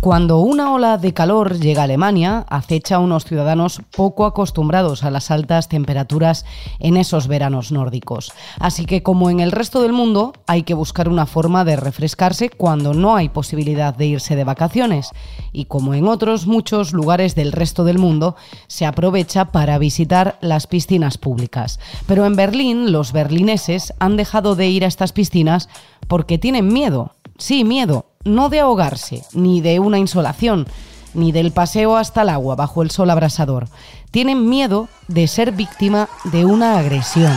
Cuando una ola de calor llega a Alemania, acecha a unos ciudadanos poco acostumbrados a las altas temperaturas en esos veranos nórdicos. Así que como en el resto del mundo, hay que buscar una forma de refrescarse cuando no hay posibilidad de irse de vacaciones. Y como en otros muchos lugares del resto del mundo, se aprovecha para visitar las piscinas públicas. Pero en Berlín, los berlineses han dejado de ir a estas piscinas porque tienen miedo. Sí, miedo no de ahogarse, ni de una insolación, ni del paseo hasta el agua bajo el sol abrasador. Tienen miedo de ser víctima de una agresión.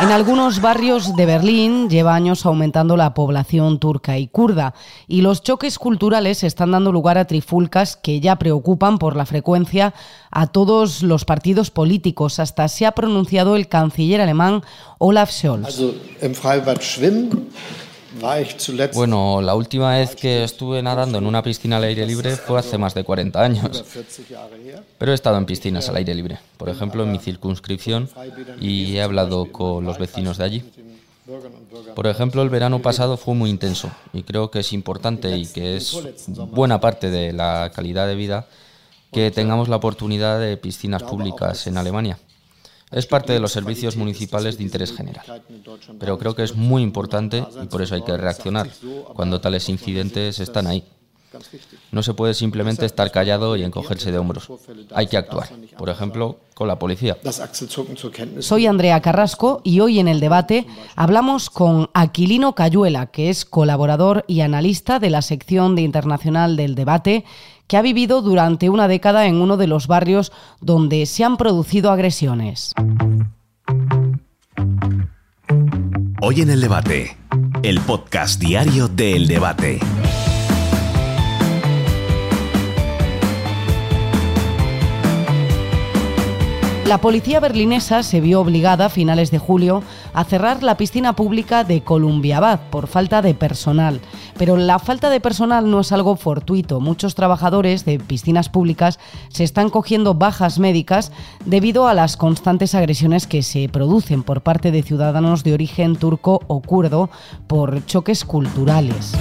En algunos barrios de Berlín lleva años aumentando la población turca y kurda y los choques culturales están dando lugar a trifulcas que ya preocupan por la frecuencia a todos los partidos políticos. Hasta se ha pronunciado el canciller alemán Olaf Scholz. Bueno, la última vez que estuve nadando en una piscina al aire libre fue hace más de 40 años. Pero he estado en piscinas al aire libre, por ejemplo en mi circunscripción, y he hablado con los vecinos de allí. Por ejemplo, el verano pasado fue muy intenso y creo que es importante y que es buena parte de la calidad de vida que tengamos la oportunidad de piscinas públicas en Alemania. Es parte de los servicios municipales de interés general. Pero creo que es muy importante y por eso hay que reaccionar cuando tales incidentes están ahí. No se puede simplemente estar callado y encogerse de hombros. Hay que actuar, por ejemplo, con la policía. Soy Andrea Carrasco y hoy en el debate hablamos con Aquilino Cayuela, que es colaborador y analista de la sección de Internacional del Debate que ha vivido durante una década en uno de los barrios donde se han producido agresiones. Hoy en el debate, el podcast diario del debate. La policía berlinesa se vio obligada a finales de julio a cerrar la piscina pública de Columbiabad por falta de personal. Pero la falta de personal no es algo fortuito. Muchos trabajadores de piscinas públicas se están cogiendo bajas médicas debido a las constantes agresiones que se producen por parte de ciudadanos de origen turco o kurdo por choques culturales.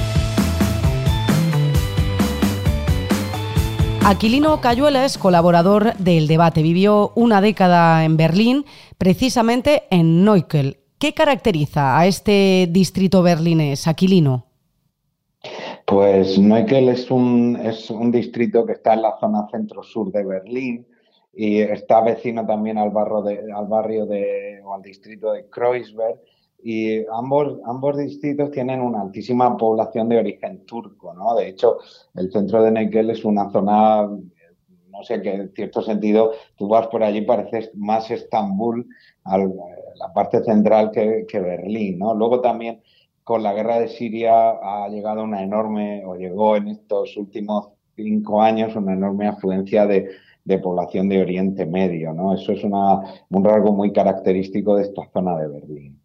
Aquilino Cayuela es colaborador del debate. Vivió una década en Berlín, precisamente en Neukölln. ¿Qué caracteriza a este distrito berlinés, Aquilino? Pues Neukölln es un, es un distrito que está en la zona centro-sur de Berlín y está vecino también al, barrio de, al barrio de, o al distrito de Kreuzberg y ambos, ambos distritos tienen una altísima población de origen turco, ¿no? De hecho, el centro de Neukölln es una zona, no sé, que en cierto sentido tú vas por allí pareces más Estambul, la parte central que, Berlín, ¿no? Luego también con la guerra de Siria ha llegado una enorme, o llegó en estos últimos cinco años, una enorme afluencia de, de población de Oriente Medio, ¿no? Eso es una, un rasgo muy característico de esta zona de Berlín.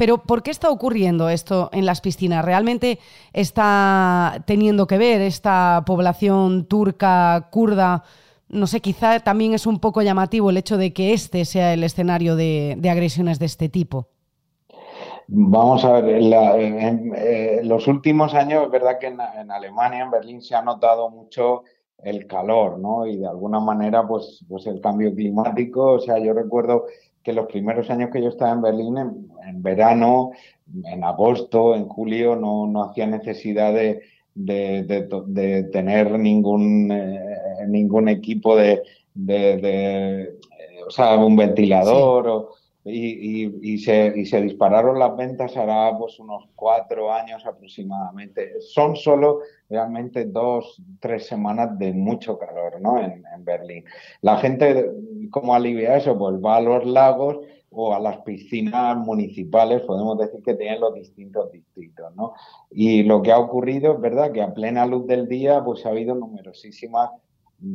Pero ¿por qué está ocurriendo esto en las piscinas? ¿Realmente está teniendo que ver esta población turca, kurda? No sé, quizá también es un poco llamativo el hecho de que este sea el escenario de, agresiones de este tipo. Vamos a ver, en, eh, los últimos años es verdad que en, Alemania, en Berlín, se ha notado mucho el calor, ¿no? Y de alguna manera, pues, pues el cambio climático. O sea, yo recuerdo que los primeros años que yo estaba en Berlín, en, verano, en agosto, en julio, no, no hacía necesidad de, de, tener ningún, eh, ningún equipo de, eh, o sea, un ventilador o y, y, se, y, se, dispararon las ventas hará pues unos cuatro años aproximadamente. Son solo realmente dos, tres semanas de mucho calor ¿no? en, en Berlín. La gente, ¿cómo alivia eso? Pues va a los lagos o a las piscinas municipales, podemos decir que tienen los distintos distritos, ¿no? Y lo que ha ocurrido es verdad que a plena luz del día pues ha habido numerosísimas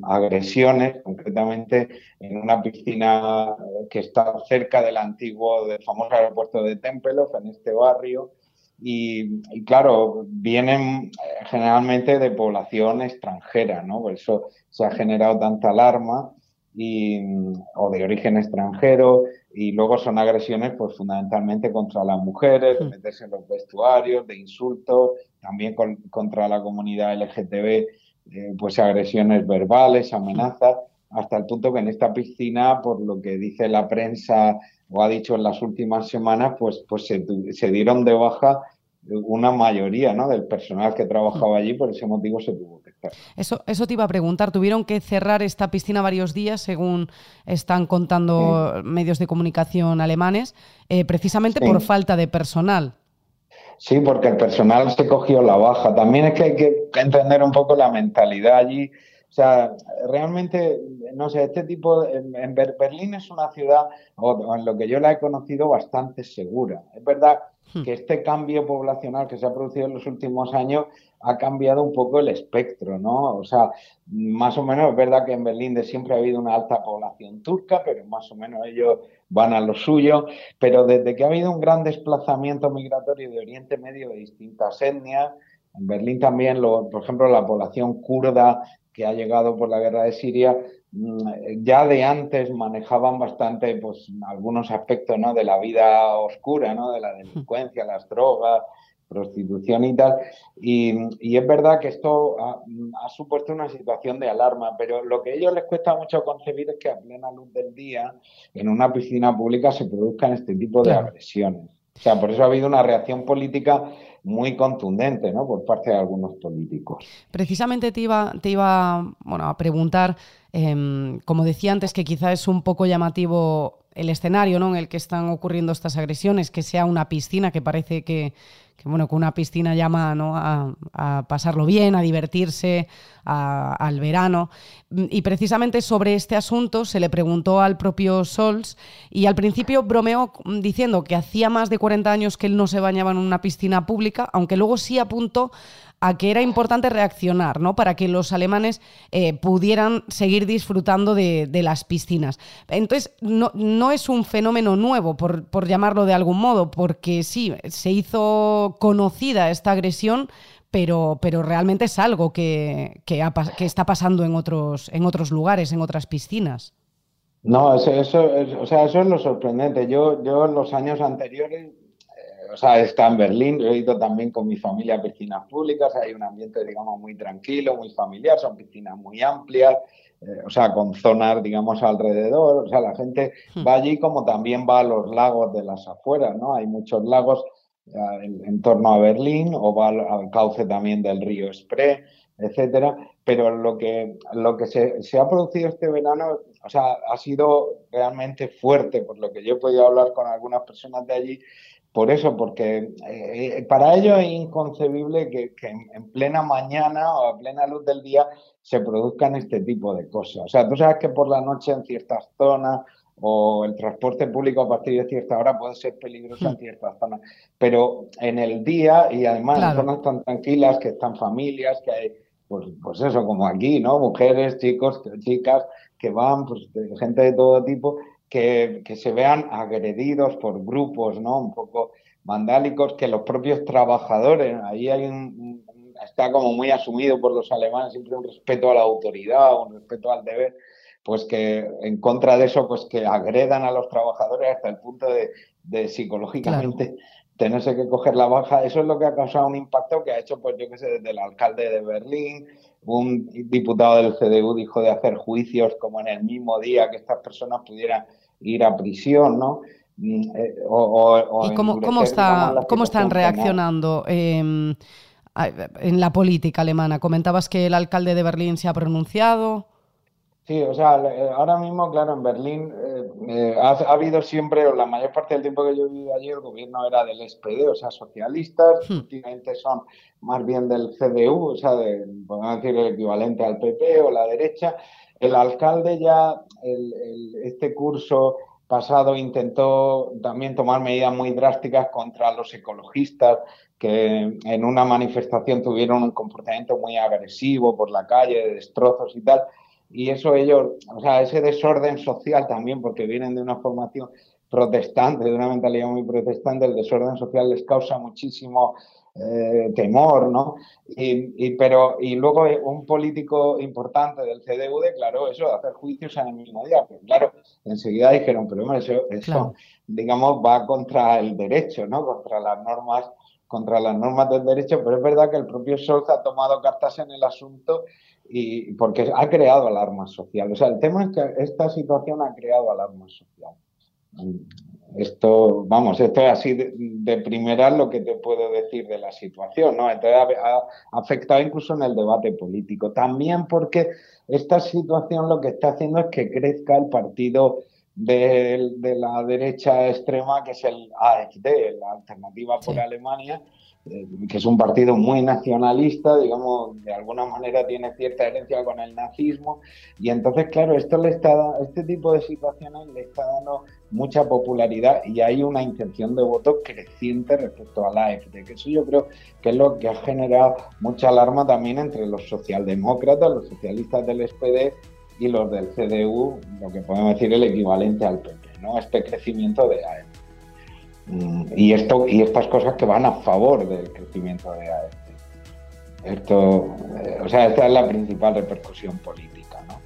agresiones, concretamente en una piscina que está cerca del antiguo, del famoso aeropuerto de Tempelhof, en este barrio. Y, claro, vienen eh, generalmente de población extranjera, ¿no? Por eso se ha generado tanta alarma. Y, o de origen extranjero y luego son agresiones pues fundamentalmente contra las mujeres, de meterse en los vestuarios, de insultos, también contra la comunidad LGTB, eh, pues agresiones verbales, amenazas, hasta el punto que en esta piscina, por lo que dice la prensa o ha dicho en las últimas semanas, pues, pues se, se dieron de baja una mayoría ¿no? del personal que trabajaba allí, por ese motivo se tuvo. Eso, eso te iba a preguntar, ¿tuvieron que cerrar esta piscina varios días, según están contando medios de comunicación alemanes, eh, precisamente por falta de personal? Sí, porque el personal se cogió la baja. También es que hay que entender un poco la mentalidad allí. O sea, realmente, no sé, este tipo, en, Berlín es una ciudad, o en lo que yo la he conocido, bastante segura. Es verdad Hmm. que este cambio poblacional que se ha producido en los últimos años ha cambiado un poco el espectro, ¿no? O sea, más o menos es verdad que en Berlín de siempre ha habido una alta población turca, pero más o menos ellos van a lo suyo, pero desde que ha habido un gran desplazamiento migratorio de Oriente Medio de distintas etnias, en Berlín también, por ejemplo, la población kurda que ha llegado por la guerra de Siria, mm, ya de antes manejaban bastante pues algunos aspectos ¿no? de la vida oscura, ¿no? de la delincuencia, las drogas, prostitución y tal. Y, es verdad que esto ha, supuesto una situación de alarma, pero lo que a ellos les cuesta mucho concebir es que a plena luz del día, en una piscina pública, se produzcan este tipo de agresiones. O sea, por eso ha habido una reacción política muy contundente ¿no? por parte de algunos políticos. Precisamente te iba, te iba bueno, a preguntar, em, como decía antes, que quizá es un poco llamativo el escenario ¿no? en el que están ocurriendo estas agresiones, que sea una piscina, que parece que, que bueno, con una piscina llama a, pasarlo bien, a divertirse, al verano. Y precisamente sobre este asunto se le preguntó al propio Sols y al principio bromeó diciendo que hacía más de 40 años que él no se bañaba en una piscina pública, aunque luego sí apuntó a que era importante reaccionar, ¿no? Para que los alemanes eh, pudieran seguir disfrutando de, las piscinas. Entonces, no, es un fenómeno nuevo, por, llamarlo de algún modo, porque sí, se hizo conocida esta agresión, pero, pero realmente es algo que, que, está pasando en otros, en otros lugares, en otras piscinas. No, eso, eso, o sea, eso es lo sorprendente. Yo, yo en los años anteriores o sea, está en Berlín, yo he ido también con mi familia a piscinas públicas, hay un ambiente, digamos, muy tranquilo, muy familiar, son piscinas muy amplias, eh, o sea, con zonas, digamos, alrededor, o sea, la gente hmm. va allí como también va a los lagos de las afueras, ¿no? Hay muchos lagos eh, en, torno a Berlín o va al, cauce también del río Spree, etcétera, pero lo que, lo que se, se, ha producido este verano, o sea, ha sido realmente fuerte, por lo que yo he podido hablar con algunas personas de allí, por eso, porque eh, para ellos es inconcebible que, en plena mañana o a plena luz del día se produzcan este tipo de cosas. O sea, tú sabes que por la noche en ciertas zonas o el transporte público a partir de cierta hora puede ser peligroso en hmm. ciertas zonas, pero en el día y además en zonas tan tranquilas que están familias, que hay, pues, pues eso, como aquí, ¿no? Mujeres, chicos, chicas que van, pues gente de todo tipo que, se vean agredidos por grupos, ¿no? Un poco vandálicos, que los propios trabajadores, ahí hay un, está como muy asumido por los alemanes siempre un respeto a la autoridad, un respeto al deber, pues que en contra de eso, pues que agredan a los trabajadores hasta el punto de, psicológicamente tenerse que coger la baja. Eso es lo que ha causado un impacto que ha hecho, pues yo qué sé, desde el alcalde de Berlín, un diputado del CDU dijo de hacer juicios como en el mismo día que estas personas pudieran ir a prisión, ¿no? Mm, eh, ¿Y cómo, cómo, está, cómo están reaccionando em, en la política alemana? Comentabas que el alcalde de Berlín se ha pronunciado. Sí, o sea, eh, ahora mismo, claro, en Berlín eh, ha, habido siempre, o la mayor parte del tiempo que yo he vivido allí, el gobierno era del SPD, o sea, socialistas, hmm. últimamente son más bien del CDU, o sea, de, podemos decir el equivalente al PP o la derecha, el alcalde ya, este curso pasado intentó también tomar medidas muy drásticas contra los ecologistas que en una manifestación tuvieron un comportamiento muy agresivo por la calle, de destrozos y tal. Y eso ellos, o sea, ese desorden social también, porque vienen de una formación protestante, de una mentalidad muy protestante, el desorden social les causa muchísimo eh, temor, ¿no? Y, pero, y luego un político importante del CDU declaró eso de hacer juicios en el mismo día. Pero claro, enseguida dijeron, pero eso, eso digamos, va contra el derecho, ¿no? Contra las normas contra las normas del derecho, pero es verdad que el propio Scholz ha tomado cartas en el asunto y porque ha creado alarma social. O sea, el tema es que esta situación ha creado alarma social. Esto, vamos, esto es así de, primera lo que te puedo decir de la situación, ¿no? Entonces ha, afectado incluso en el debate político. También porque esta situación lo que está haciendo es que crezca el partido de, la derecha extrema, que es el AfD, la Alternativa por Alemania, eh, que es un partido muy nacionalista, digamos, de alguna manera tiene cierta herencia con el nazismo, y entonces, claro, esto le está, este tipo de situaciones le está dando mucha popularidad y hay una intención de voto creciente respecto a la AFD, que eso yo creo que es lo que ha generado mucha alarma también entre los socialdemócratas, los socialistas del SPD y los del CDU, lo que podemos decir el equivalente al PP, ¿no? Este crecimiento de AFD. Mm, y, esto, y estas cosas que van a favor del crecimiento de AFD. Esto, eh, o sea, esta es la principal repercusión política. ¿no?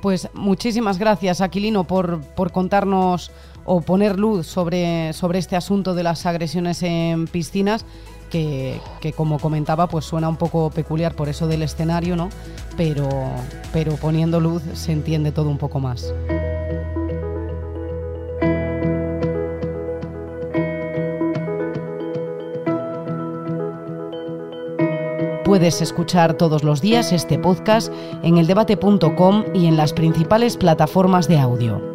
Pues muchísimas gracias, Aquilino, por, por contarnos o poner luz sobre, sobre este asunto de las agresiones en piscinas. Que, como comentaba, pues suena un poco peculiar por eso del escenario, ¿no? Pero, pero poniendo luz se entiende todo un poco más. Puedes escuchar todos los días este podcast en eldebate.com y en las principales plataformas de audio.